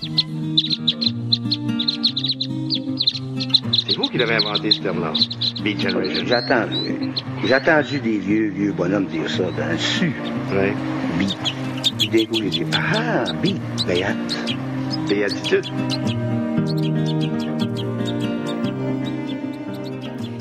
C'est vous qui l'avez inventé, ce terme-là. Beat Generation. J'attends. J'ai entendu des vieux, vieux bonhommes dire ça dans le sud. Oui. Beat. Puis d'un coup, j'ai dit, ah, beat, béat. Béatitude.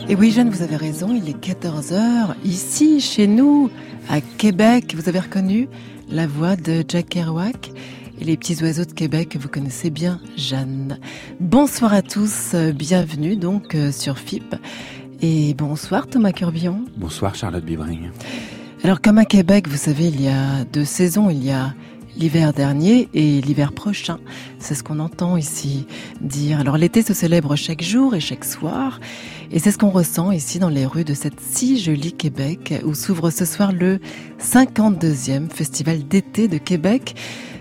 Et oui, Jeanne, vous avez raison, il est 14h, ici, chez nous, à Québec. Vous avez reconnu la voix de Jack Kerouac et les petits oiseaux de Québec vous connaissez bien, Jeanne. Bonsoir à tous, euh, bienvenue donc euh, sur FIP. Et bonsoir Thomas Curbillon. Bonsoir Charlotte Bibring. Alors comme à Québec, vous savez, il y a deux saisons, il y a l'hiver dernier et l'hiver prochain. C'est ce qu'on entend ici dire. Alors l'été se célèbre chaque jour et chaque soir. Et c'est ce qu'on ressent ici dans les rues de cette si jolie Québec où s'ouvre ce soir le 52e Festival d'été de Québec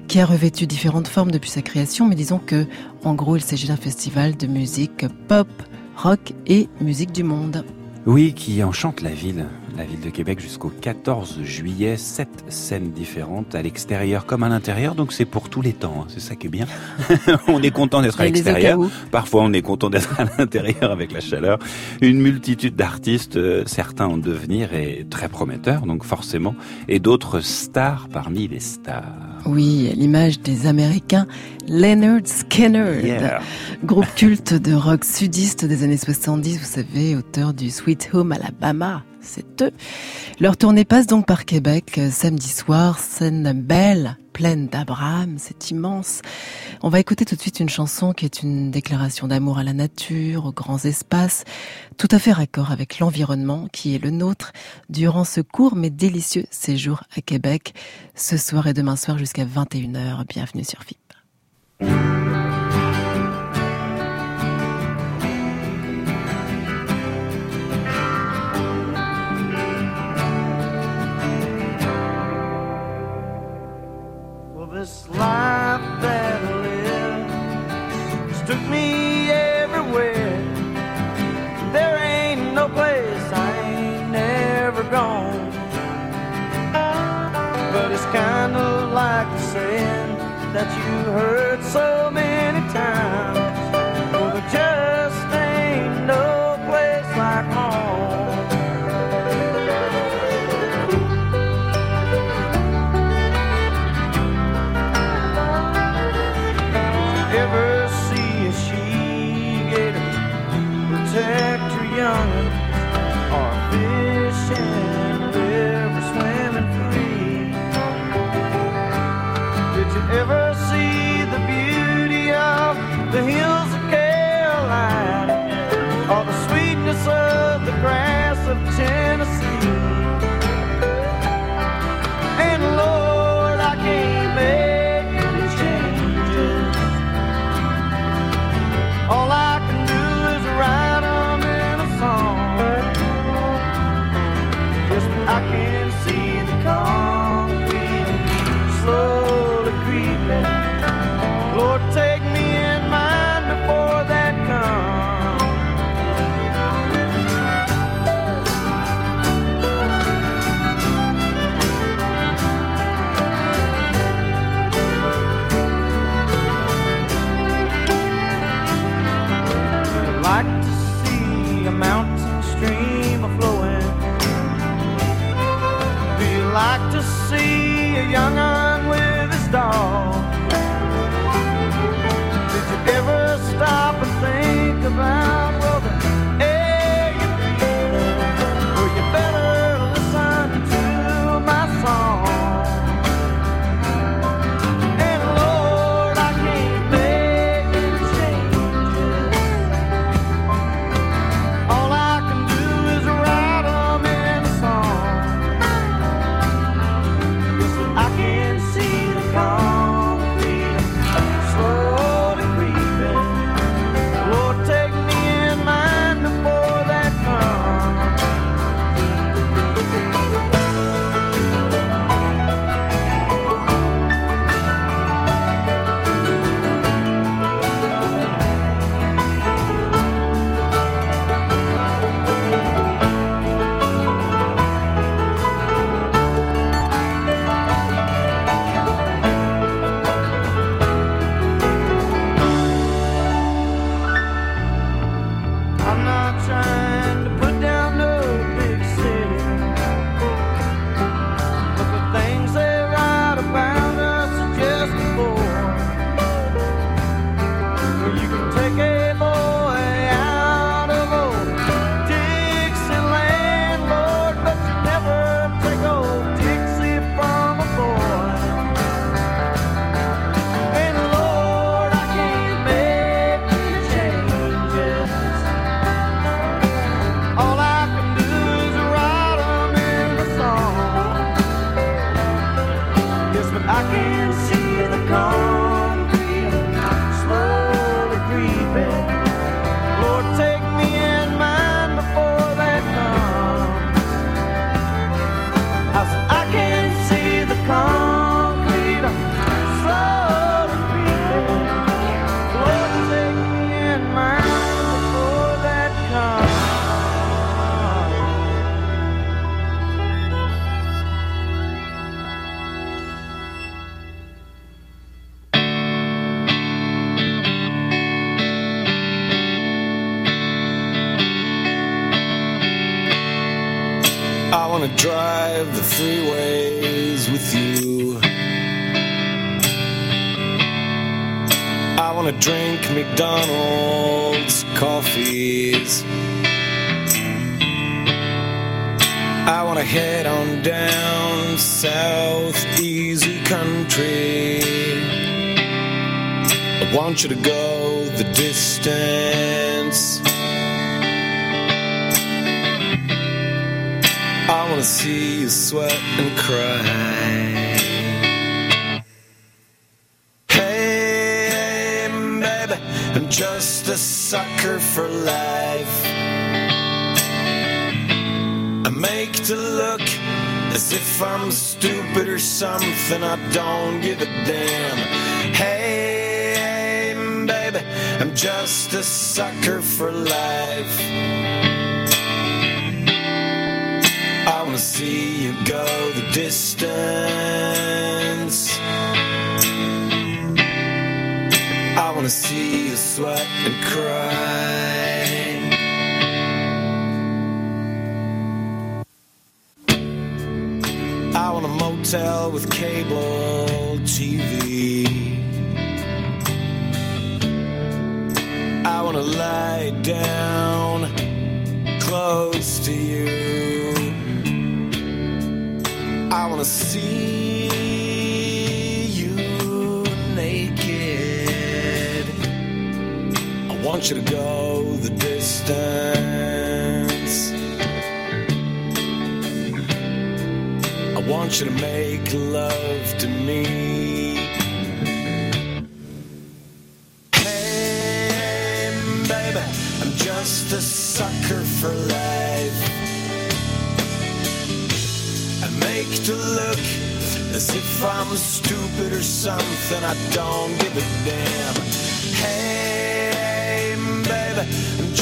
qui a revêtu différentes formes depuis sa création, mais disons que, en gros, il s'agit d'un festival de musique pop, rock et musique du monde. Oui, qui enchante la ville, la ville de Québec jusqu'au 14 juillet. Sept scènes différentes à l'extérieur comme à l'intérieur, donc c'est pour tous les temps. hein. C'est ça qui est bien. on est content d'être à l'extérieur. Parfois, on est content d'être à l'intérieur avec la chaleur. Une multitude d'artistes, euh, certains en devenir et très prometteurs, donc forcément, et d'autres stars parmi les stars. Oui, à l'image des Américains Leonard Skinner, Yeah. groupe culte de rock sudiste des années 70, vous savez, auteur du Sweet Home Alabama. C'est eux. Leur tournée passe donc par Québec euh, samedi soir, scène belle, pleine d'Abraham, c'est immense. On va écouter tout de suite une chanson qui est une déclaration d'amour à la nature, aux grands espaces, tout à fait raccord avec l'environnement qui est le nôtre durant ce court mais délicieux séjour à Québec, ce soir et demain soir jusqu'à 21h. Bienvenue sur FIP. like to see a young un with his dog. Did you ever stop and think about? McDonald's coffees. I wanna head on down south easy country. I want you to go the distance. I wanna see you sweat and cry. For life. I make to look as if I'm stupid or something. I don't give a damn. Hey, baby, I'm just a sucker for life. I wanna see you go the distance. I wanna see you sweat and cry. I want a motel with cable TV. I wanna lie down close to you. I wanna see want you to go the distance. I want you to make love to me. Hey, baby, I'm just a sucker for life. I make to look as if I'm stupid or something. I don't give a damn. Hey,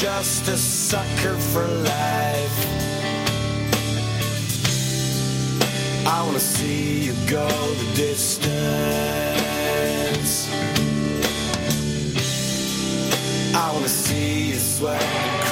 just a sucker for life. I wanna see you go the distance. I wanna see you sweat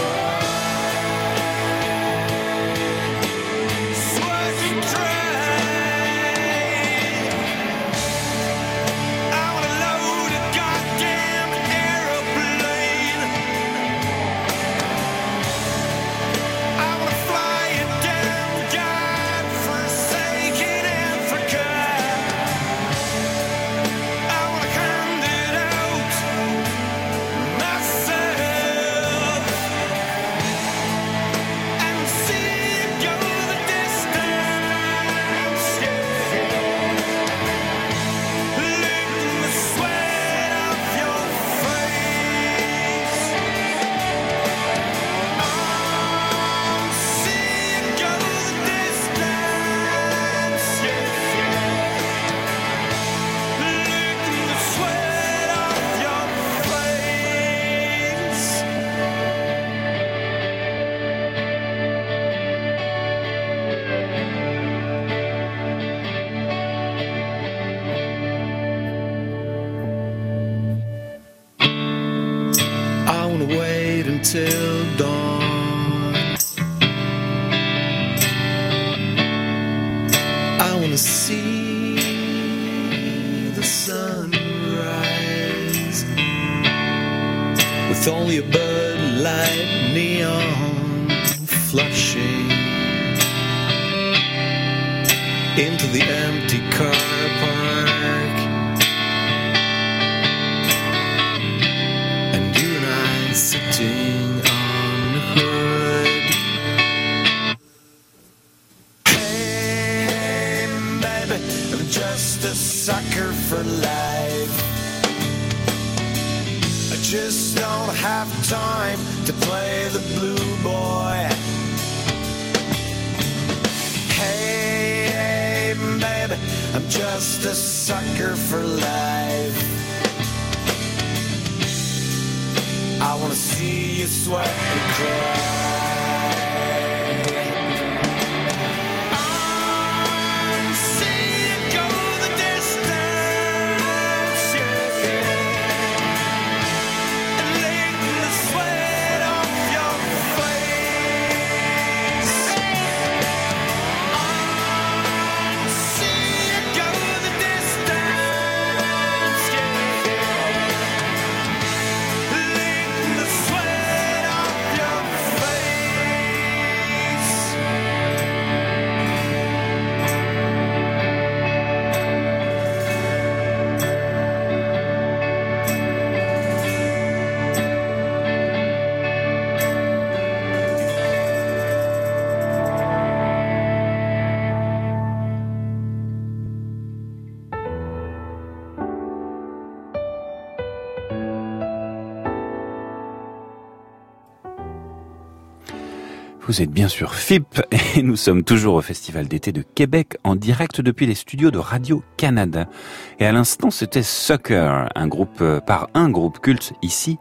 Vous êtes bien sûr FIP et nous sommes toujours au Festival d'été de Québec en direct depuis les studios de Radio-Canada. Et à l'instant, c'était Sucker, un groupe euh, par un groupe culte ici,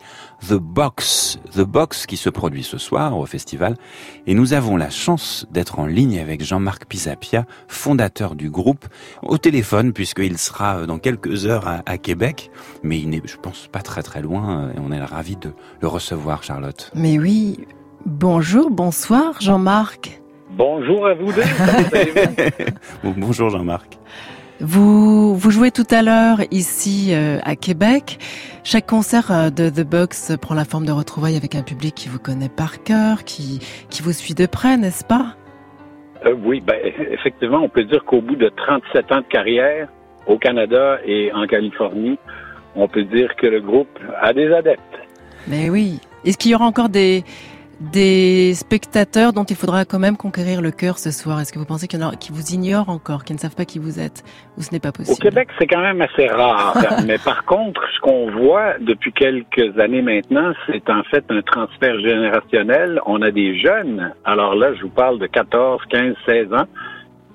The Box. The Box qui se produit ce soir au festival. Et nous avons la chance d'être en ligne avec Jean-Marc Pisapia, fondateur du groupe, au téléphone puisqu'il sera euh, dans quelques heures à, Québec. Mais il n'est, je pense, pas très très loin euh, et on est ravis de le recevoir, Charlotte. Mais oui, Bonjour, bonsoir Jean-Marc. Bonjour à vous deux. Bonjour Jean-Marc. Vous, vous jouez tout à l'heure ici euh, à Québec. Chaque concert euh, de The Box prend la forme de retrouvailles avec un public qui vous connaît par cœur, qui, qui vous suit de près, n'est-ce pas? Euh, Oui, ben, effectivement, on peut dire qu'au bout de 37 ans de carrière au Canada et en Californie, on peut dire que le groupe a des adeptes. Mais oui. Est-ce qu'il y aura encore des, des spectateurs dont il faudra quand même conquérir le cœur ce soir Est-ce que vous pensez qu'il y en a qui vous ignorent encore, qui ne savent pas qui vous êtes, ou ce n'est pas possible? Au Québec, c'est quand même assez rare. Mais par contre, ce qu'on voit depuis quelques années maintenant, c'est en fait un transfert générationnel. On a des jeunes, alors là, je vous parle de 14, 15, 16 ans,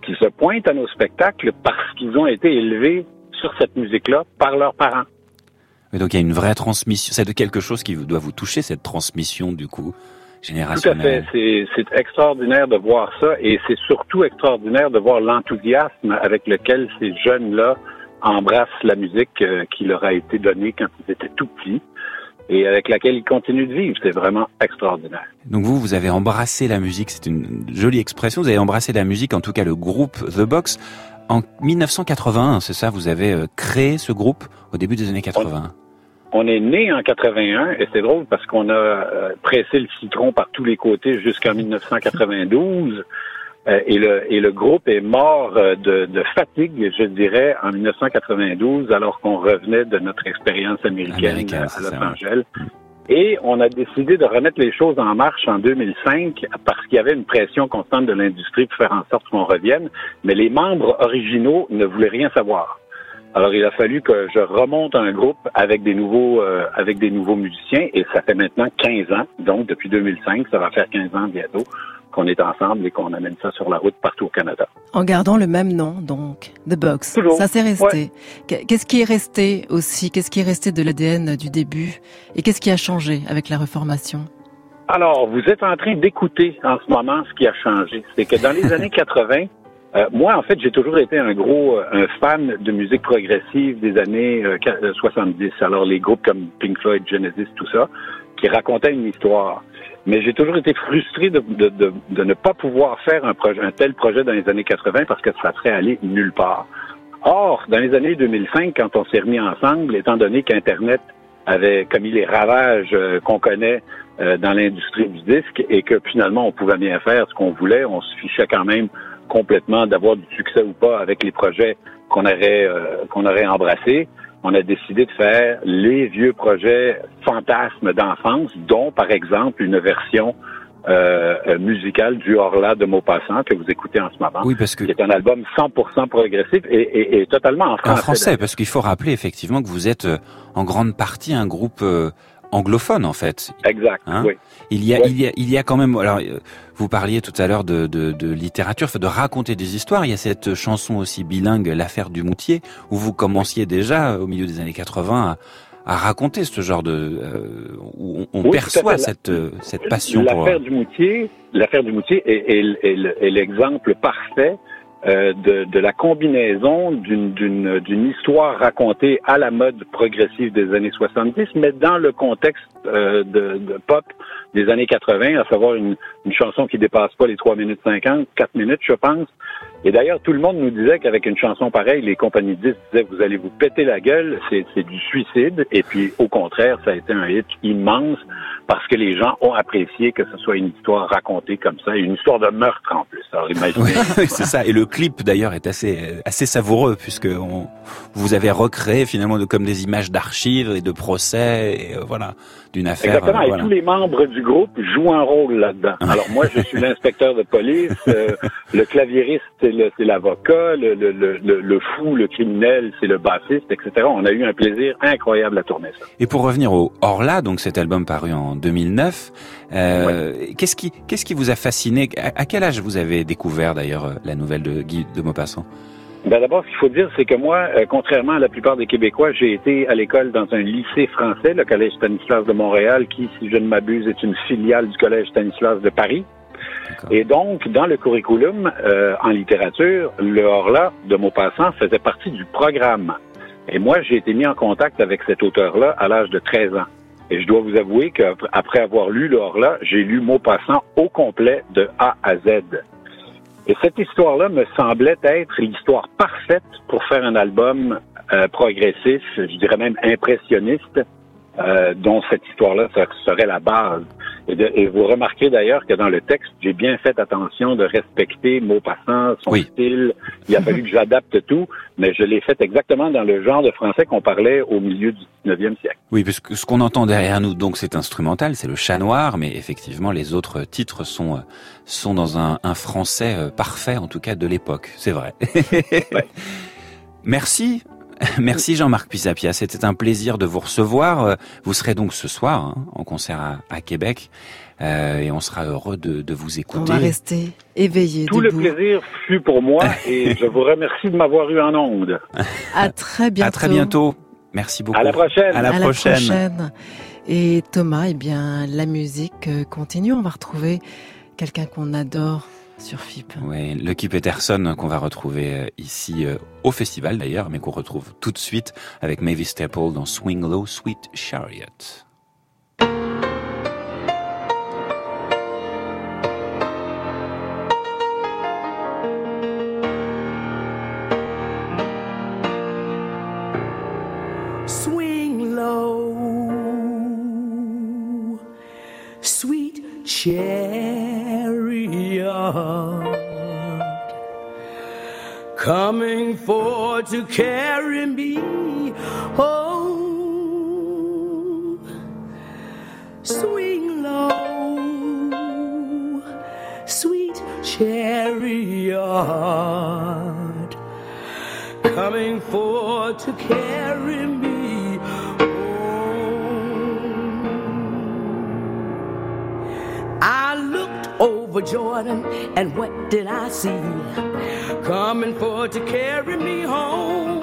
qui se pointent à nos spectacles parce qu'ils ont été élevés sur cette musique-là par leurs parents. Mais donc il y a une vraie transmission, c'est de quelque chose qui doit vous toucher, cette transmission du coup tout à fait. C'est extraordinaire de voir ça et c'est surtout extraordinaire de voir l'enthousiasme avec lequel ces jeunes-là embrassent la musique euh, qui leur a été donnée quand ils étaient tout petits et avec laquelle ils continuent de vivre. C'est vraiment extraordinaire. Donc vous, vous avez embrassé la musique, c'est une jolie expression, vous avez embrassé la musique, en tout cas le groupe The Box. En 1981, c'est ça, vous avez euh, créé ce groupe au début des années 80 on est né en 81 et c'est drôle parce qu'on a euh, pressé le citron par tous les côtés jusqu'en 1992 euh, et, le, et le groupe est mort euh, de, fatigue, je dirais, en 1992 alors qu'on revenait de notre expérience américaine à Los Angeles. Et on a décidé de remettre les choses en marche en 2005 parce qu'il y avait une pression constante de l'industrie pour faire en sorte qu'on revienne, mais les membres originaux ne voulaient rien savoir. Alors, il a fallu que je remonte un groupe avec des nouveaux, euh, avec des nouveaux musiciens, et ça fait maintenant 15 ans, donc depuis 2005, ça va faire 15 ans bientôt qu'on est ensemble et qu'on amène ça sur la route partout au Canada. En gardant le même nom, donc, The Box. Ça s'est resté. Qu'est-ce qui est resté aussi Qu'est-ce qui est resté de l'ADN du début Et qu'est-ce qui a changé avec la reformation? Alors, vous êtes en train d'écouter en ce moment ce qui a changé. C'est que dans les années 80, euh, moi, en fait, j'ai toujours été un gros euh, fan de musique progressive des années 70. Euh, Alors, les groupes comme Pink Floyd, Genesis, tout ça, qui racontaient une histoire. Mais j'ai toujours été frustré de, ne pas pouvoir faire un, projet, un tel projet dans les années 80 parce que ça serait allé nulle part. Or, dans les années 2005, quand on s'est remis ensemble, étant donné qu'Internet avait commis les ravages qu'on connaît dans l'industrie du disque et que finalement on pouvait bien faire ce qu'on voulait, on se fichait quand même complètement d'avoir du succès ou pas avec les projets qu'on aurait euh, qu'on aurait embrassés. On a décidé de faire les vieux projets fantasmes d'enfance, dont par exemple une version euh, musicale du Horla de Maupassant que vous écoutez en ce moment. Oui, parce que c'est un album 100% progressif et, et, totalement en français. En français, parce qu'il faut rappeler effectivement que vous êtes euh, en grande partie un groupe anglophone en fait. Exact. Hein oui. Il y a, il y a, il y a quand même. Alors, euh, vous parliez tout à l'heure de, de, de, littérature, de raconter des histoires. Il y a cette chanson aussi bilingue, l'affaire du Moutier, où vous commenciez déjà au milieu des années 80 à, à raconter ce genre de euh, où on, perçoit cette cette passion. L'affaire du Moutier, l'affaire du Moutier est, est, est l'exemple parfait euh, de, de, la combinaison d'une histoire racontée à la mode progressive des années 70, mais dans le contexte euh, de, pop des années 80, à savoir une, une chanson qui dépasse pas les 3 minutes 50, 4 minutes, je pense. Et d'ailleurs, tout le monde nous disait qu'avec une chanson pareille, les compagnies disaient vous allez vous péter la gueule, c'est du suicide. Et puis, au contraire, ça a été un hit immense parce que les gens ont apprécié que ce soit une histoire racontée comme ça, une histoire de meurtre en plus. Alors imaginez. C'est ça. Et le clip d'ailleurs est assez assez savoureux puisque on, vous avez recréé finalement comme des images d'archives et de procès et euh, voilà d'une affaire. Exactement. et tous les membres du groupe jouent un rôle là-dedans. Alors moi, je suis l'inspecteur de police, euh, le claviériste, c'est l'avocat, le, le, le, le- le fou, le criminel, c'est le bassiste, etc. On a eu un plaisir incroyable à tourner ça. Et pour revenir au Orla, donc cet album paru en 2009, euh, qu'est-ce qui qu'est-ce qui vous a fasciné? À, à quel âge vous avez découvert d'ailleurs euh, la nouvelle de Guy de Maupassant? Ben D'abord, ce qu'il faut dire, c'est que moi, euh, contrairement à la plupart des Québécois, j'ai été à l'école dans un lycée français, le Collège Stanislas de Montréal, qui, si je ne m'abuse, est une filiale du Collège Stanislas de Paris. Et donc, dans le curriculum euh, en littérature, le Horla de Maupassant faisait partie du programme. Et moi, j'ai été mis en contact avec cet auteur-là à l'âge de 13 ans. Et je dois vous avouer qu'après avoir lu le Horla, j'ai lu Maupassant au complet de A à Z. Et cette histoire-là me semblait être l'histoire parfaite pour faire un album euh, progressif, je dirais même impressionniste, euh, dont cette histoire-là ser- serait la base. Et, de- et vous remarquez d'ailleurs que dans le texte, j'ai bien fait attention de respecter Maupassant, son Oui. style. Il a fallu que j'adapte tout, mais je l'ai fait exactement dans le genre de français qu'on parlait au milieu du 19e siècle. Oui, parce que ce qu'on entend derrière nous, donc c'est instrumental, c'est le chat noir, mais effectivement les autres titres sont euh, sont dans un, un français euh, parfait, en tout cas de l'époque, c'est vrai. Merci. Merci Jean-Marc Pisapia, c'était un plaisir de vous recevoir. Euh, Vous serez donc ce soir hein, en concert à, à Québec euh, et on sera heureux de, de vous On écouter. va rester éveillés, Tout le plaisir fut pour moi et je vous remercie de m'avoir eu en onde. À très bientôt. À très bientôt. Merci beaucoup. À la prochaine. À la À prochaine. la prochaine. Et Thomas, eh bien, la musique continue. On va retrouver quelqu'un qu'on adore sur FIP. Oui, Lucky Peterson qu'on va retrouver euh, ici euh, au festival d'ailleurs, mais qu'on retrouve tout de suite avec Mavis Staple dans Swing Low Sweet Chariot. For to carry me home. Oh, swing low, sweet chariot coming for to carry me over Jordan, and what did I see? Coming for to carry me home.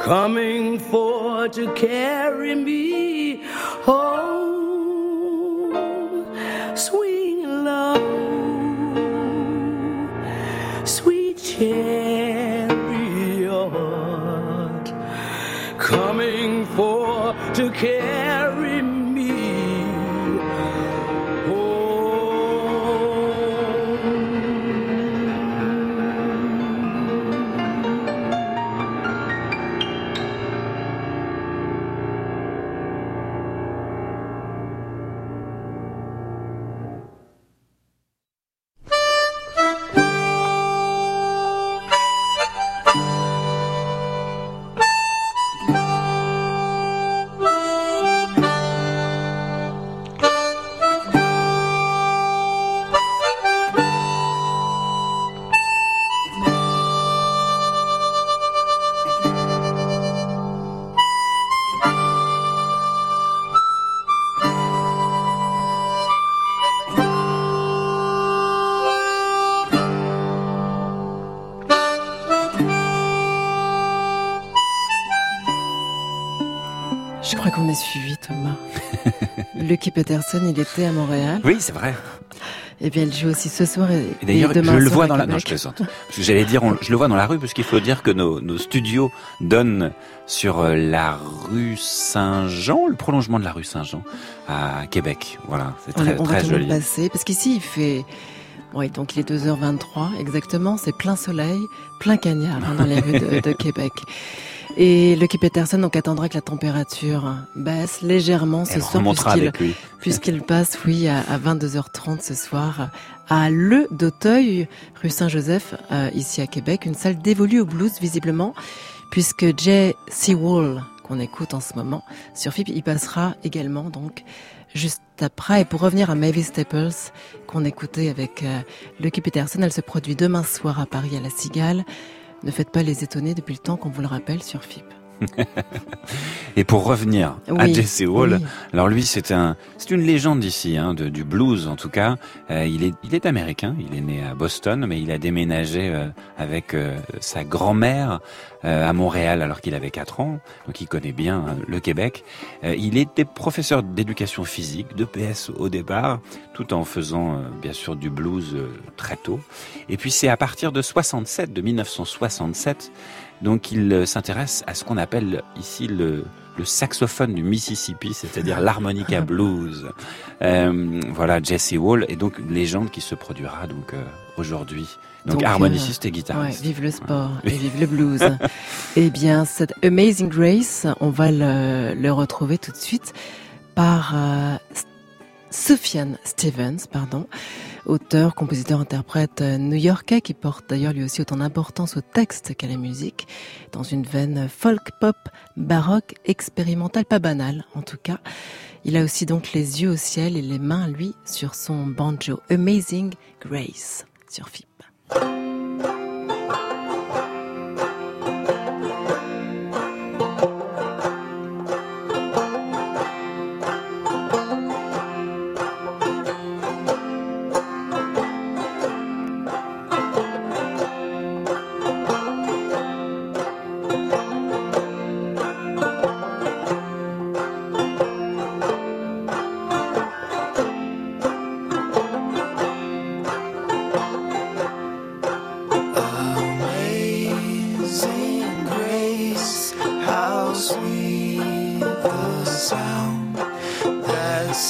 Coming for to carry me home. Swing low, sweet chariot, Peterson, il était à Montréal. Oui, c'est vrai. Et bien, il joue aussi ce soir et, Et d'ailleurs, je le vois dans la. Non, je plaisante. Parce que j'allais dire, on- je le vois dans la rue, parce qu'il faut dire que nos, nos studios donnent sur euh, la rue Saint-Jean, le prolongement de la rue Saint-Jean à Québec. Voilà, c'est On, très on va très tout de joli. passer, parce qu'ici, il fait... Oui, donc il est 2h23 exactement, c'est plein soleil, plein cagnard hein, dans les rues de, de Québec. Et Lucky Peterson donc attendra que la température baisse légèrement. Ce Elle soir puisqu'il passe, oui, à, à 22h30 ce soir à Le d'Auteuil, rue Saint-Joseph, euh, ici à Québec, une salle dévolue au blues visiblement, puisque Jay Seawall, qu'on écoute en ce moment sur FIP, il passera également donc juste après. Et pour revenir à Mavis Staples, qu'on écoutait avec euh, Lucky Peterson, elle se produit demain soir à Paris à La Cigale. Ne faites pas les étonner depuis le temps qu'on vous le rappelle sur FIP. Et pour revenir à Jesse Hall, oui. alors lui c'est un, c'est une légende ici, hein, de, du blues en tout cas. Euh, il est, il est américain, il est né à Boston, mais il a déménagé euh, avec euh, sa grand-mère euh, à Montréal alors qu'il avait 4 ans, donc il connaît bien hein, le Québec. Euh, il était professeur d'éducation physique, de PS au départ, tout en faisant euh, bien sûr du blues euh, très tôt. Et puis c'est à partir de 67, de 1967, donc il euh, s'intéresse à ce qu'on appelle ici le, le saxophone du Mississippi, c'est-à-dire l'harmonica blues. Euh, voilà, Jesse Wall est donc une légende qui se produira donc euh, aujourd'hui. Donc, Donc, harmoniciste et Ouais, guitariste. vive le sport et vive le blues. eh bien, cette Amazing Grace, on va le, le retrouver tout de suite par euh, Sufjan Stevens, pardon, auteur, compositeur, interprète new-yorkais qui porte d'ailleurs lui aussi autant d'importance au texte qu'à la musique, dans une veine folk pop, baroque, expérimentale, pas banale en tout cas. Il a aussi donc les yeux au ciel et les mains, lui, sur son banjo. Amazing Grace sur FIP.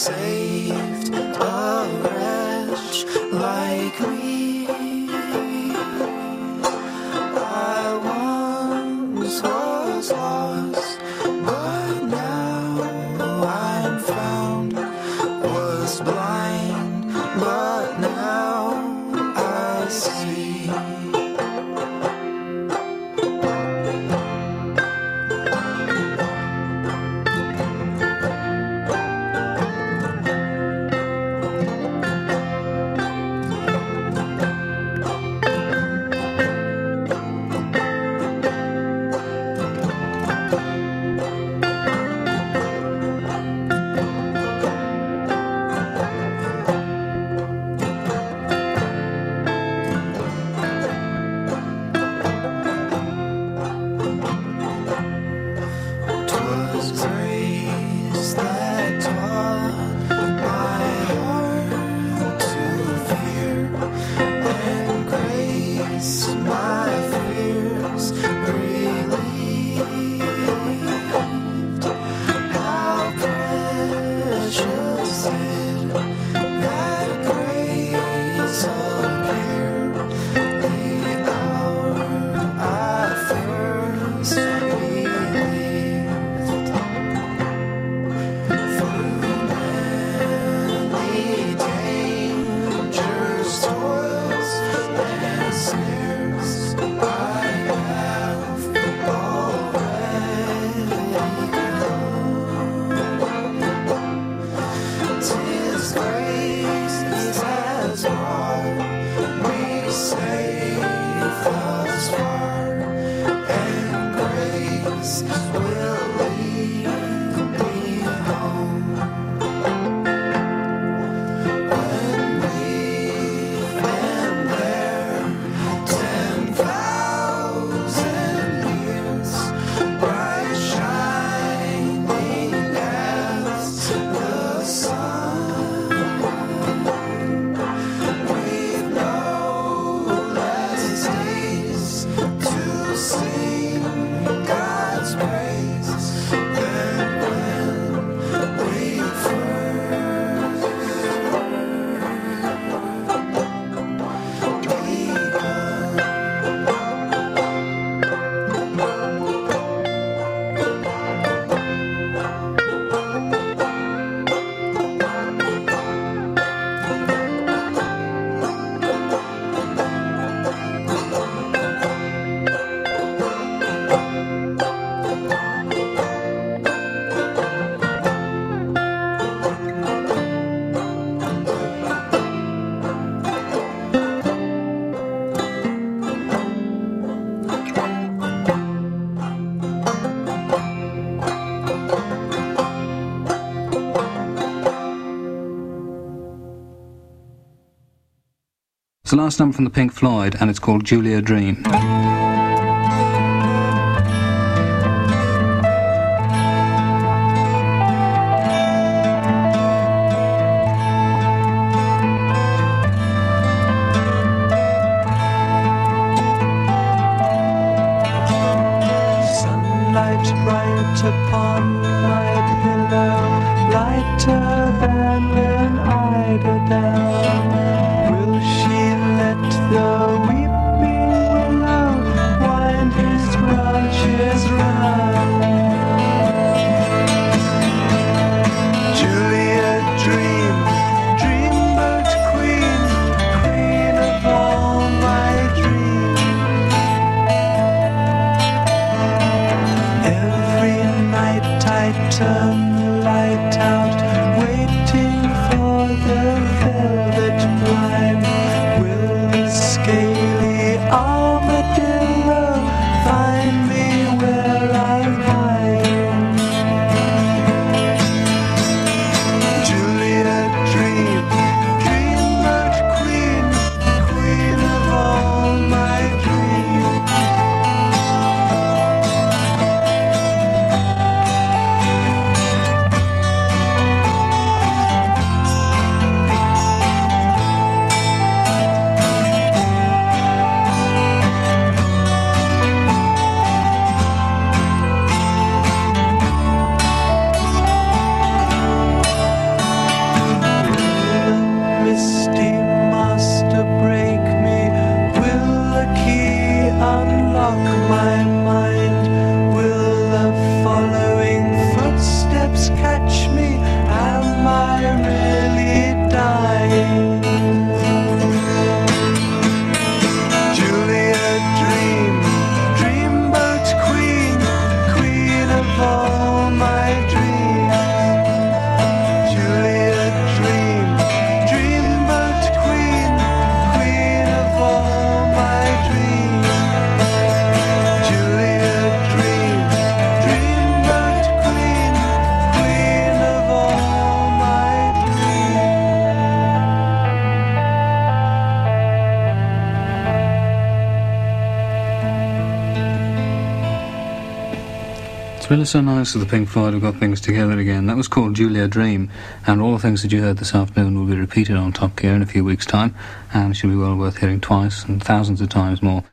say star. Last number from the Pink Floyd, and it's called Julia Dream. Sunlight really so nice that the Pink Floyd have got things together again. That was called Julia Dream, and all the things that you heard this afternoon will be repeated on Top Gear in a few weeks' time, and should be well worth hearing twice and thousands of times more.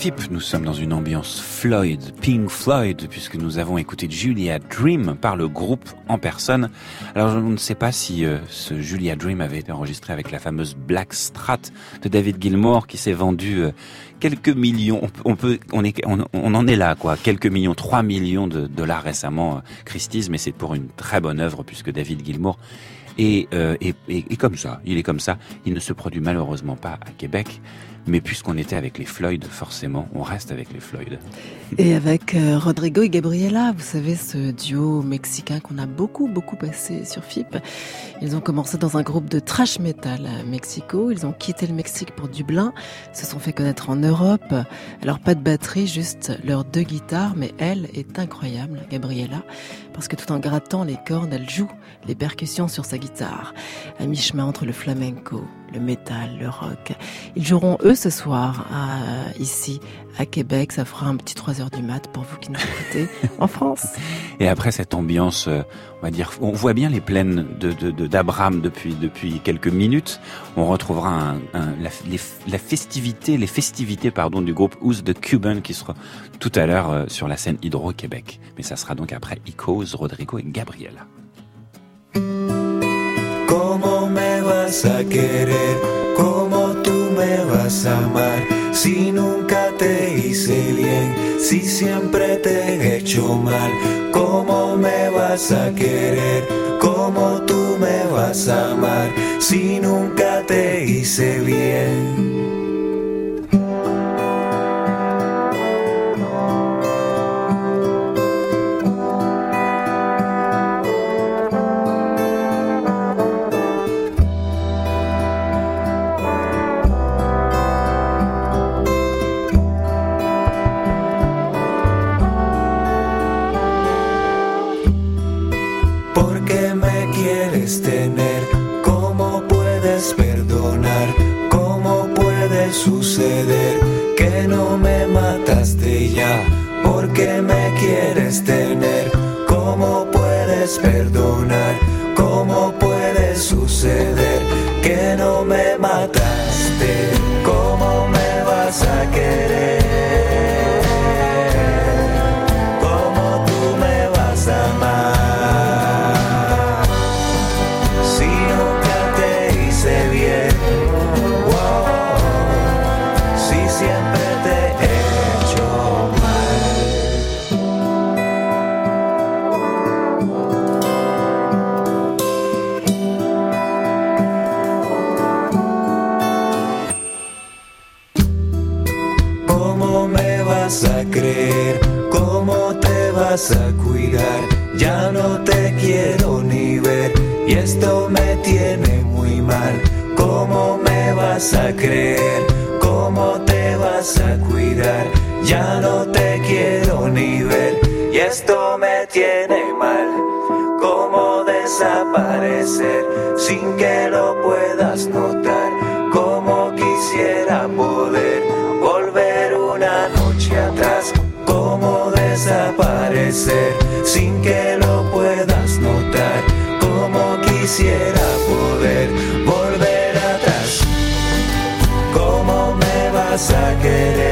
FIP, nous sommes dans une ambiance Floyd, Pink Floyd, puisque nous avons écouté Julia Dream par le groupe en personne. Alors je ne sais pas si euh, ce Julia Dream avait été enregistré avec la fameuse Black Strat de David Gilmour qui s'est vendu euh, quelques millions, on peut, on est, on, en est là quoi, quelques millions, 3 millions de dollars récemment, euh, Christie's, mais c'est pour une très bonne œuvre puisque David Gilmour et, euh, et, et, et comme ça, il est comme ça. Il ne se produit malheureusement pas à Québec, mais puisqu'on était avec les Floyd, forcément, on reste avec les Floyd. Et avec euh, Rodrigo et Gabriela, vous savez, ce duo mexicain qu'on a beaucoup, beaucoup passé sur FIP. Ils ont commencé dans un groupe de trash metal à Mexico. Ils ont quitté le Mexique pour Dublin, se sont fait connaître en Europe. Alors pas de batterie, juste leurs deux guitares, mais elle est incroyable, Gabriela, parce que tout en grattant les cordes, elle joue les percussions sur sa guitare, à mi-chemin entre le flamenco, le métal, le rock. Ils joueront eux ce soir à- ici à Québec. Ça fera un petit 3 heures du mat pour vous qui nous écoutez en France. Et après cette ambiance, euh, on va dire, on voit bien les plaines de, de, de- d'Abraham depuis depuis quelques minutes. On retrouvera un, un- la, les- la festivité, les festivités pardon du groupe Who's the Cuban qui sera tout à l'heure euh, sur la scène Hydro-Québec. Mais ça sera donc après Icos, Rodrigo et Gabriela. ¿Cómo me vas a querer? ¿Cómo tú me vas a amar? Si nunca te hice bien, si siempre te he hecho mal. ¿Cómo me vas a querer? ¿Cómo tú me vas a amar? Si nunca te hice bien. Tener? ¿Cómo puedes perdonar? Vas a creer? ¿Cómo te vas a cuidar? Ya no te quiero ni ver y esto me tiene mal. ¿Cómo desaparecer sin que lo puedas notar? ¿Cómo quisiera poder vas a?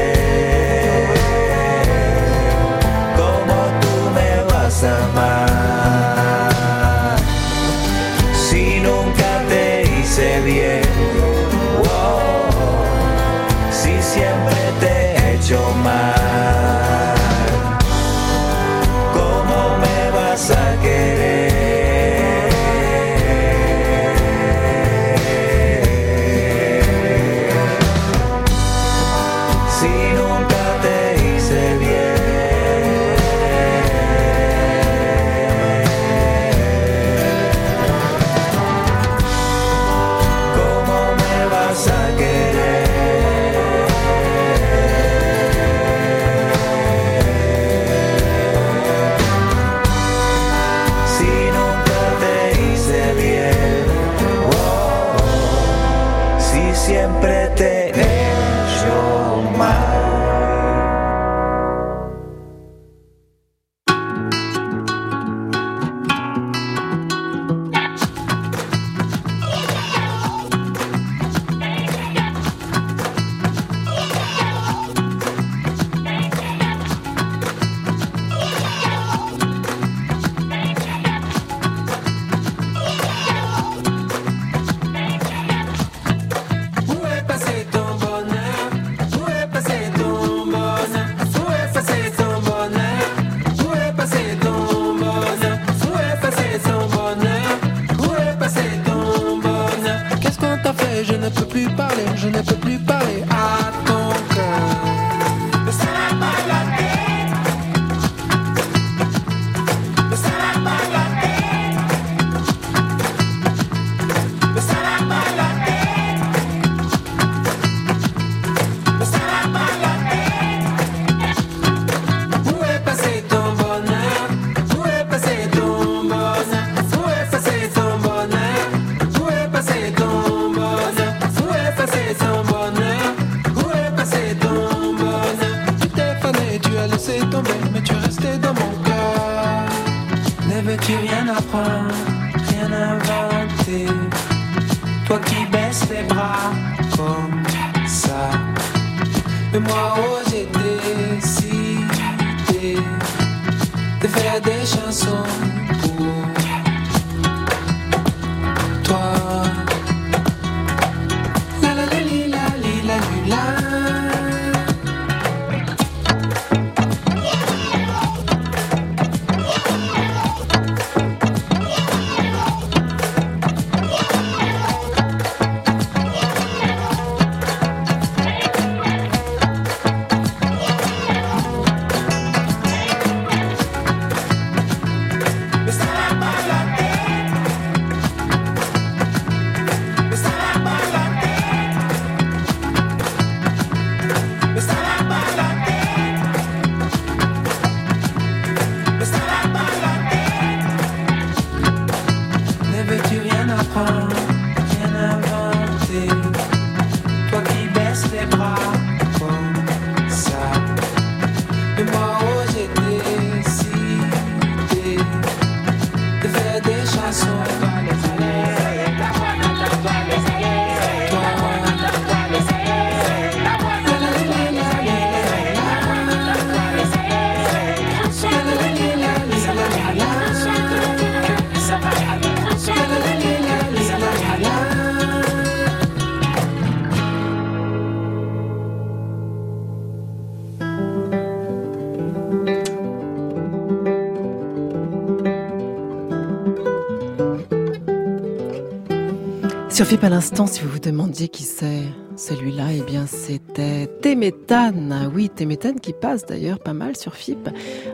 Sur FIP à l'instant, si vous vous demandiez qui c'est celui-là, eh bien c'était Téméthane. Oui, Téméthane qui passe d'ailleurs pas mal sur FIP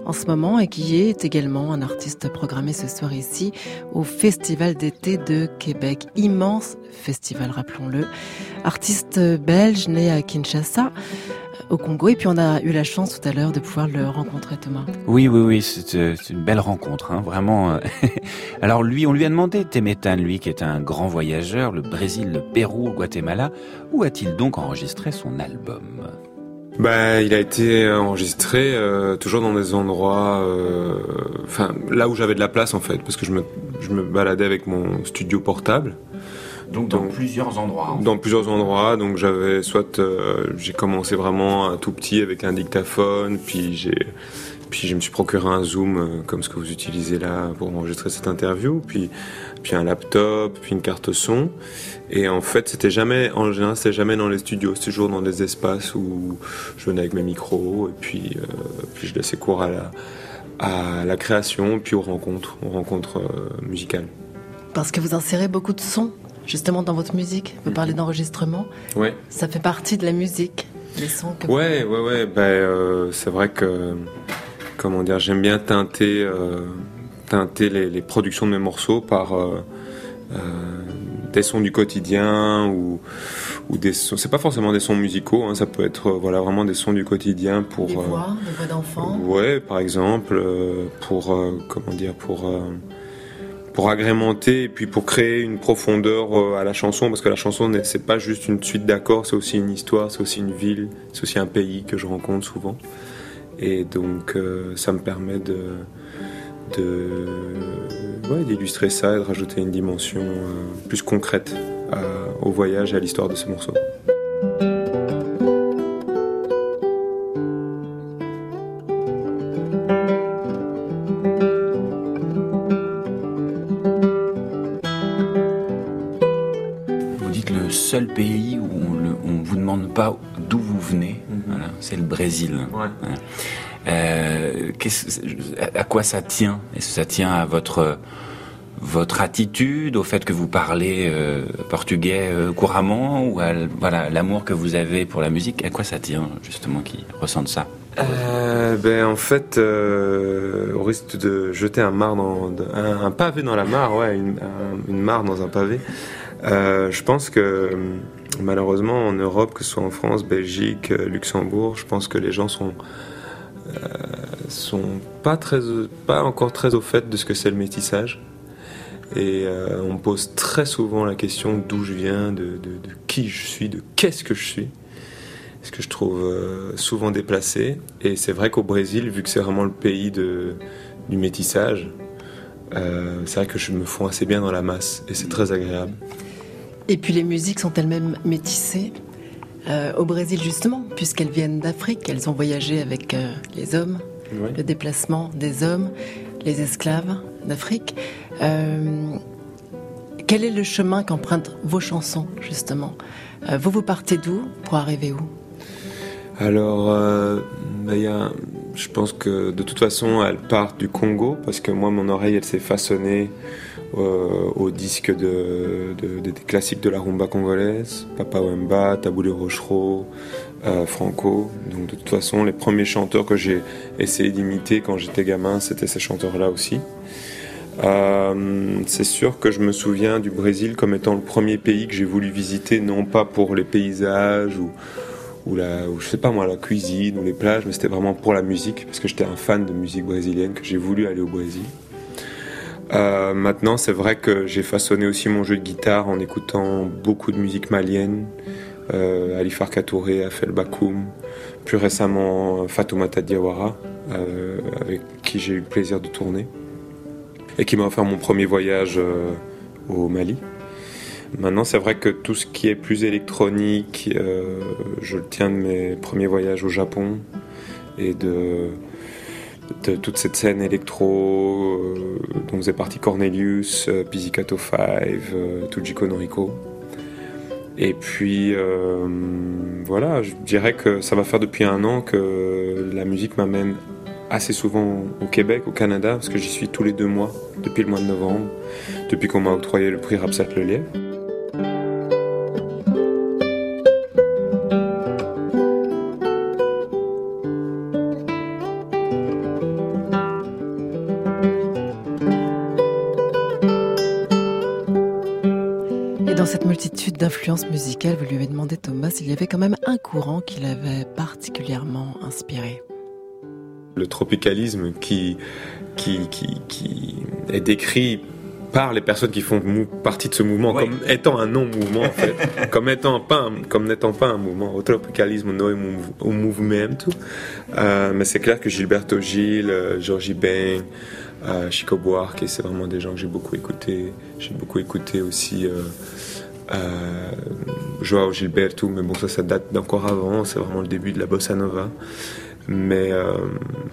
en ce moment et qui est également un artiste programmé ce soir ici au Festival d'été de Québec. Immense festival, rappelons-le. Artiste belge né à Kinshasa au Congo et puis on a eu la chance tout à l'heure de pouvoir le rencontrer Thomas. Oui, oui, oui, c'est euh, une belle rencontre, hein, vraiment. euh. Alors lui, on lui a demandé, Téméthane, lui qui est un grand voyageur, le Brésil, le Pérou, le Guatemala, où a-t-il donc enregistré son album? Bah, il a été enregistré euh, toujours dans des endroits, euh, enfin là où j'avais de la place en fait, parce que je me, je me baladais avec mon studio portable. Donc dans plusieurs endroits. Dans plusieurs endroits, donc j'avais soit euh, j'ai commencé vraiment un tout petit avec un dictaphone, puis j'ai puis je me suis procuré un zoom euh, comme ce que vous utilisez là pour enregistrer cette interview, puis puis un laptop, puis une carte son. Et en fait, c'était jamais en général, c'était jamais dans les studios, c'était toujours dans des espaces où je venais avec mes micros et puis euh, puis je laissais cours à la à la création, puis aux rencontres, aux rencontres euh, musicales. Parce que vous insérez beaucoup de sons justement dans votre musique. Vous parlez d'enregistrement. Ouais. Ça fait partie de la musique, les sons que vous- Ouais, ouais, ouais. Ben, euh, c'est vrai que, comment dire, j'aime bien teinter, euh, teinter les, les productions de mes morceaux par euh, euh, des sons du quotidien ou, ou des sons. C'est pas forcément des sons musicaux. hein, ça peut être, voilà, vraiment des sons du quotidien pour. Des voix, des voix d'enfants. Ouais, par exemple, pour comment dire, pour pour agrémenter et puis pour créer une profondeur euh, à la chanson, parce que la chanson c'est pas juste une suite d'accords, c'est aussi une histoire, c'est aussi une ville, c'est aussi un pays que je rencontre souvent, et donc euh, ça me permet de d'illustrer ça et de rajouter une dimension euh, plus concrète au voyage et à l'histoire de ce morceau. C'est le Brésil. Euh, à quoi ça tient? Est-ce que ça tient à votre votre attitude, au fait que vous parlez euh, portugais euh, couramment, ou à voilà l'amour que vous avez pour la musique? À quoi ça tient justement qui ressentent ça? Euh, ben en fait, euh, au risque de jeter un, mare dans, de- un, un pavé dans la mare, ouais, une, un- une mare dans un pavé. euh, je pense que euh, malheureusement en Europe, que ce soit en France, Belgique, euh, Luxembourg, je pense que les gens sont euh, sont pas encore très au fait de ce que c'est le métissage. Et euh, on pose très souvent la question d'où je viens, de, qui je suis, de qu'est-ce que je suis ce que je trouve souvent déplacé. Et c'est vrai qu'au Brésil, vu que c'est vraiment le pays du métissage, c'est vrai que je me fonds assez bien dans la masse et c'est très agréable. Et puis les musiques sont elles-mêmes métissées euh, au Brésil justement, puisqu'elles viennent d'Afrique. Elles ont voyagé avec euh, les hommes, le déplacement des hommes, les esclaves d'Afrique. Euh, quel est le chemin qu'empruntent vos chansons justement Vous vous partez d'où pour arriver où? Alors, bah, il y a, je pense que de toute façon, elle part du Congo parce que moi, mon oreille, elle s'est façonnée euh, au disque de, de- des classiques de la rumba congolaise, Papa Wemba, Taboulé Rochereau, euh, Franco. Donc, de toute façon, les premiers chanteurs que j'ai essayé d'imiter quand j'étais gamin, c'était ces chanteurs-là aussi. Euh, c'est sûr que je me souviens du Brésil comme étant le premier pays que j'ai voulu visiter, non pas pour les paysages ou ou la, ou je sais pas moi, la cuisine ou les plages, mais c'était vraiment pour la musique, parce que j'étais un fan de musique brésilienne, que j'ai voulu aller au Brésil. Euh, maintenant, c'est vrai que j'ai façonné aussi mon jeu de guitare en écoutant beaucoup de musique malienne, euh, Ali Farka Touré, Afel Bakoum, plus récemment Fatoumata Diawara, euh, avec qui j'ai eu le plaisir de tourner, et qui m'a offert mon premier voyage au Mali. Maintenant, c'est vrai que tout ce qui est plus électronique, je le tiens de mes premiers voyages au Japon et de toute cette scène électro euh, dont faisait partie Cornelius, euh, Pizzicato 5, euh, Tujiko Noriko. Et puis, euh, voilà, je dirais que ça va faire depuis un an que la musique m'amène assez souvent au Québec, au Canada, parce que j'y suis tous les deux mois, depuis le mois de novembre, depuis qu'on m'a octroyé le prix Rapsat Le multitude d'influences musicales, vous lui avez demandé, Thomas, s'il y avait quand même un courant qui l'avait particulièrement inspiré. le tropicalisme qui, qui, qui, qui est décrit par les personnes qui font partie de ce mouvement comme étant un non-mouvement en fait, comme étant pas un, comme n'étant pas un mouvement. Au tropicalisme, no est mou- au movimento. Euh, mais c'est clair que Gilberto Gil, euh, Georgie Ben, euh, Chico Buarque, et c'est vraiment des gens que j'ai beaucoup écouté. J'ai beaucoup écouté aussi. Euh, euh, Joao Gilberto, mais bon ça ça date d'encore avant, c'est vraiment le début de la bossa nova. Mais, euh,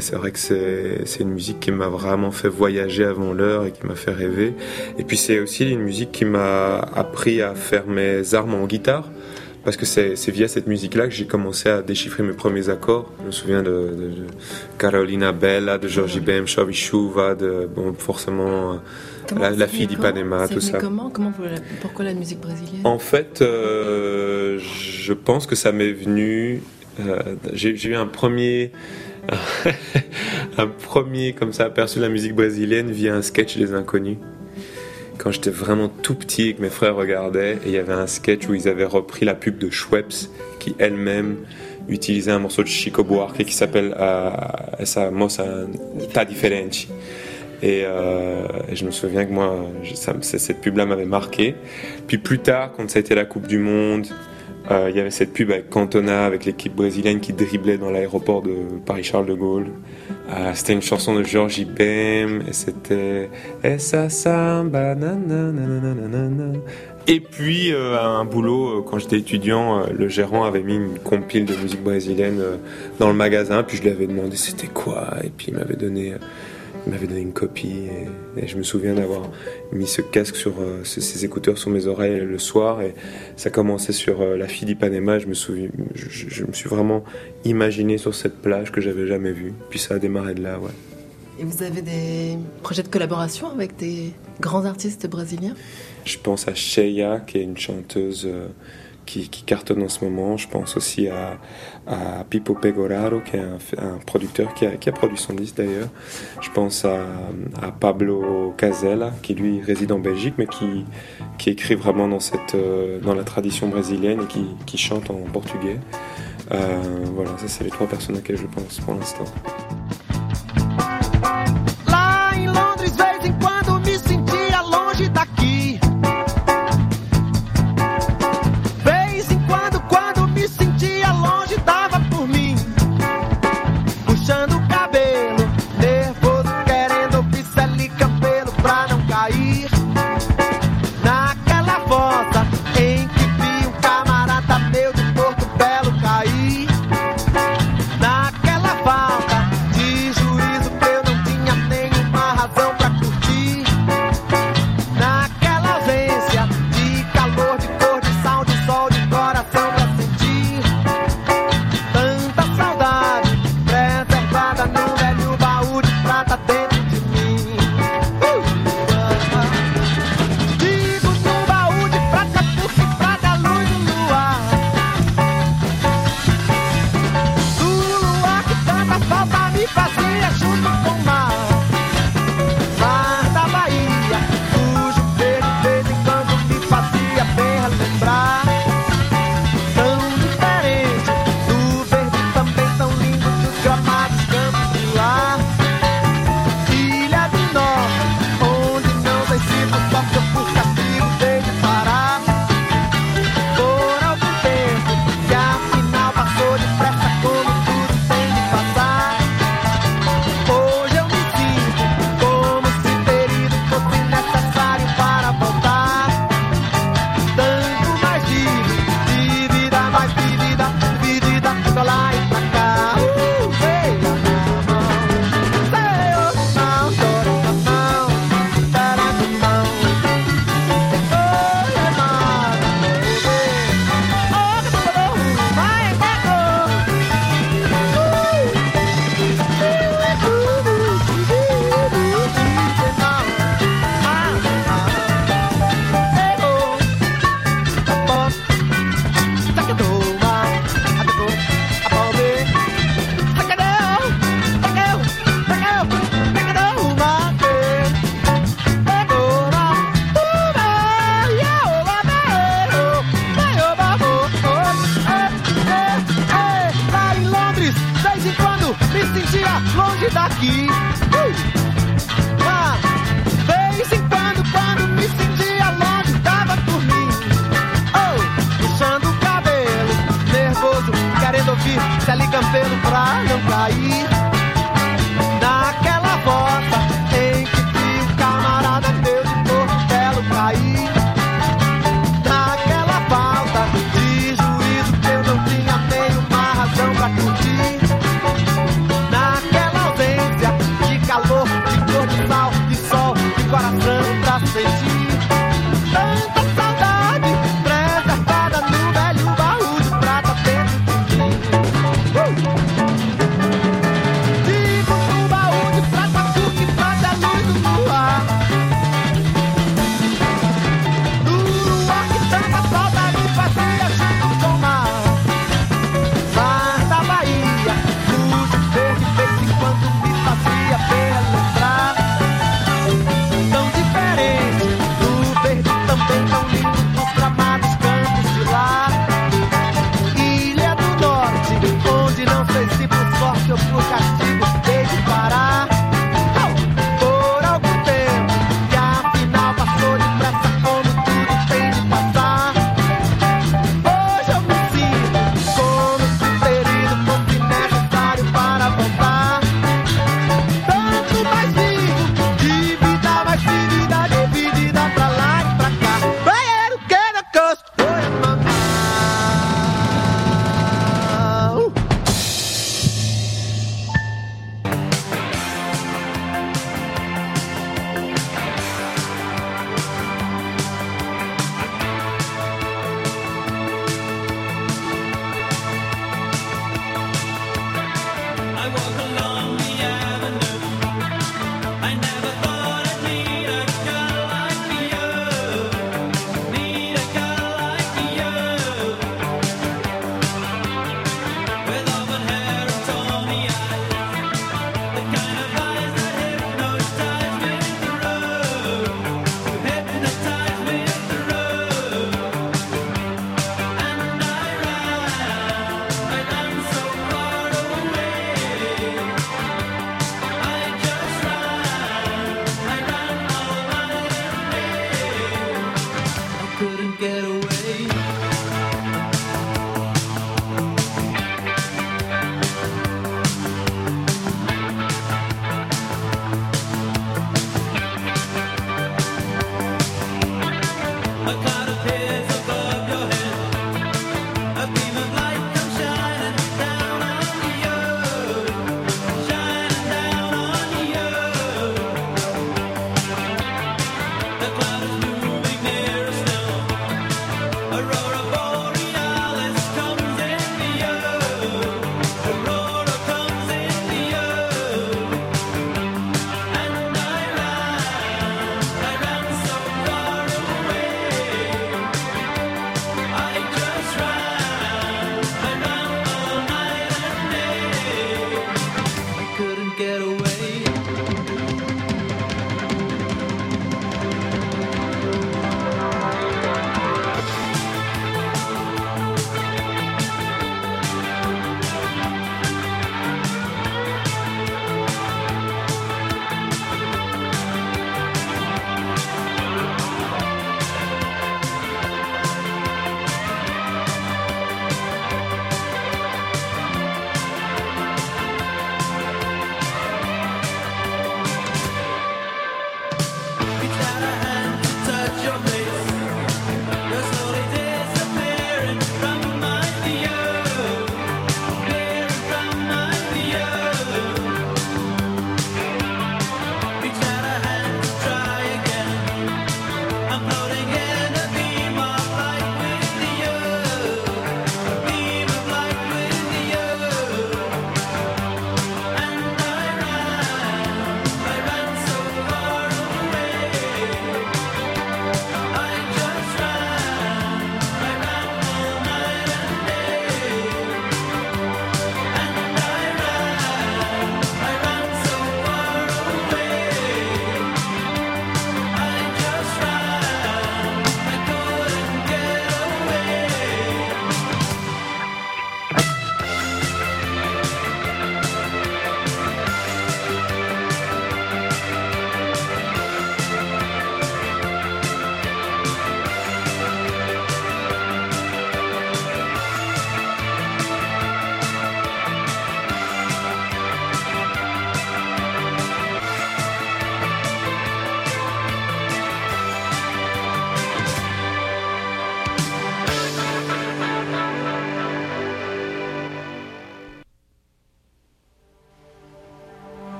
c'est vrai que c'est une musique qui m'a vraiment fait voyager avant l'heure et qui m'a fait rêver. Et puis c'est aussi une musique qui m'a appris à faire mes armes en guitare. Parce que c'est via cette musique-là que j'ai commencé à déchiffrer mes premiers accords. Je me souviens de, Carolina Bella, de Georgie Bem, Chavi Chouva, de bon, forcément euh, la, la fille d'Ipanema, tout ça. Comment, comment vous la- Pourquoi la musique brésilienne? En fait, euh, je pense que ça m'est venu. euh, J'ai j'ai eu un premier, un premier comme ça aperçu de la musique brésilienne via un sketch des Inconnus. Quand j'étais vraiment tout petit et que mes frères regardaient, et il y avait un sketch où ils avaient repris la pub de Schweppes, qui elle-même utilisait un morceau de Chico Buarque qui s'appelle euh, Essa Moça Ta Diferente. Et, euh, et je me souviens que moi, cette pub-là m'avait marqué. Puis plus tard, quand ça a été la Coupe du Monde, euh, il y avait cette pub avec Cantona, avec l'équipe brésilienne qui driblait dans l'aéroport de Paris-Charles de Gaulle. Euh, c'était une chanson de Georgie Bem, et c'était samba. Et puis, à un boulot, quand j'étais étudiant, le gérant avait mis une compile de musique brésilienne dans le magasin, puis je lui avais demandé c'était quoi, et puis il m'avait donné, il m'avait donné une copie et, je me souviens d'avoir mis ce casque sur euh, ces écouteurs sur mes oreilles le soir et ça commençait sur euh, la fille d'Ipanema. Je me je, me suis vraiment imaginé sur cette plage que j'avais jamais vue. Puis ça a démarré de là, ouais. Et vous avez des projets de collaboration avec des grands artistes brésiliens? Je pense à Cheia, qui est une chanteuse. Euh, qui, qui cartonnent en ce moment. Je pense aussi à, à Pippo Pegoraro, qui est un, producteur qui a, produit son disque d'ailleurs. Je pense à, Pablo Casella, qui lui réside en Belgique, mais qui, écrit vraiment dans, cette, euh, dans la tradition brésilienne et qui, chante en portugais. Euh, voilà, ça c'est les trois personnes à laquelle je pense pour l'instant.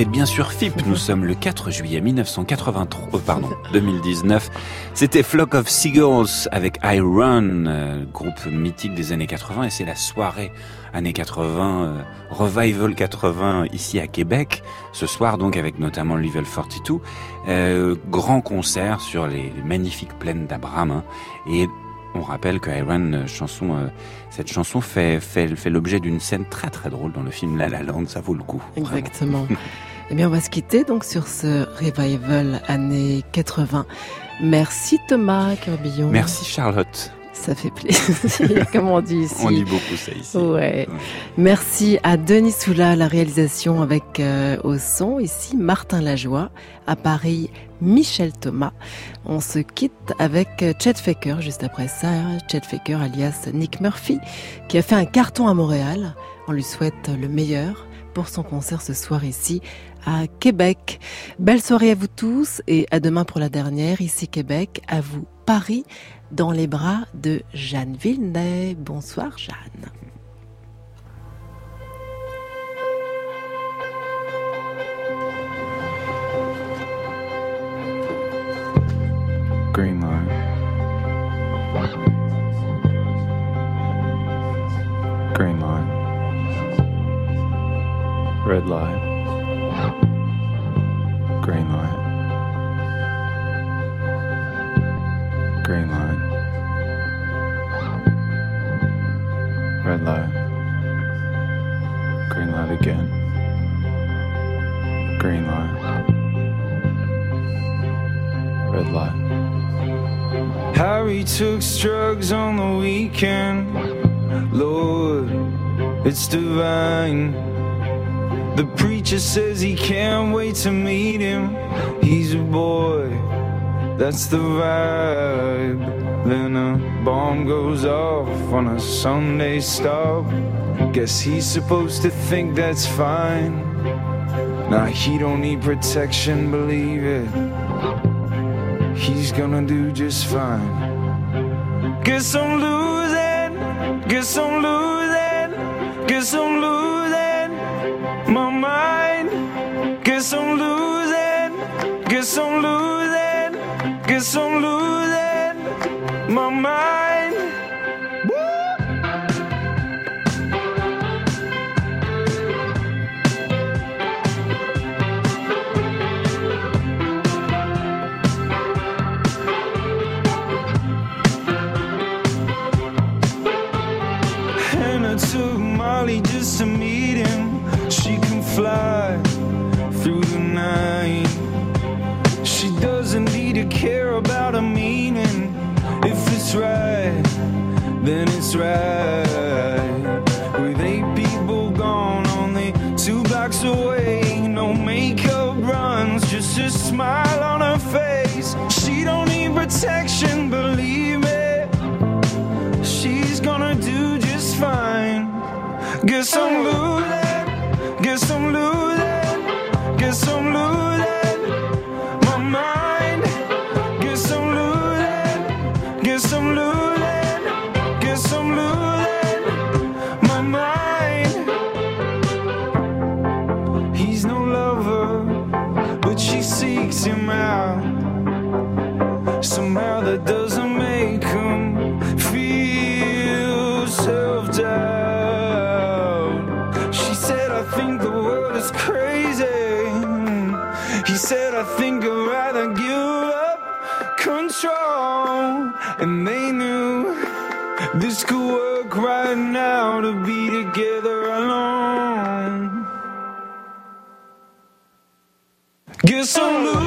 Êtes bien sûr FIP, nous sommes le 4 juillet 1983, euh, pardon, 2019. C'était Flock of Seagulls avec I Run, euh, groupe mythique des années 80 et c'est la soirée années 80, euh, Revival 80 ici à Québec. Ce soir donc avec notamment Level 42, euh, grand concert sur les magnifiques plaines d'Abraham hein. et on rappelle que Iron, euh, chanson, euh, cette chanson fait, fait, fait l'objet d'une scène très très drôle dans le film La La Land, ça vaut le coup. Exactement. eh bien, on va se quitter donc sur ce revival années 80. Merci Thomas Curbillon. Merci Charlotte. Ça fait plaisir, comme on dit ici. On dit beaucoup ça ici. Ouais. Merci à Denis Soula la réalisation avec euh, au son ici Martin Lajoie à Paris Michel Thomas. On se quitte avec euh, Chet Faker juste après ça, Chet Faker alias Nick Murphy qui a fait un carton à Montréal. On lui souhaite le meilleur pour son concert ce soir ici à Québec. Belle soirée à vous tous et à demain pour la dernière ici Québec. À vous Paris dans les bras de Jeanne Villeneuve. Bonsoir Jeanne. Green line. Green line. Red light. Took drugs on the weekend. Lord, it's divine. The preacher says he can't wait to meet him. He's a boy, that's the vibe. Then a bomb goes off on a Sunday stop. Guess he's supposed to think that's fine. Nah, he don't need protection, believe it he's gonna do just fine. Guess I'm losing, guess I'm losing, guess I'm losing my mind. Guess I'm losing, guess I'm losing, guess I'm losing my mind. Took Molly just to meet him. She can fly through the night. She doesn't need to care about a meaning. If it's right, then it's right. With eight people gone, only two blocks away. No makeup runs, just a smile on her face. She don't need protection, Guess I'm right now to be together alone. Guess I'm losing,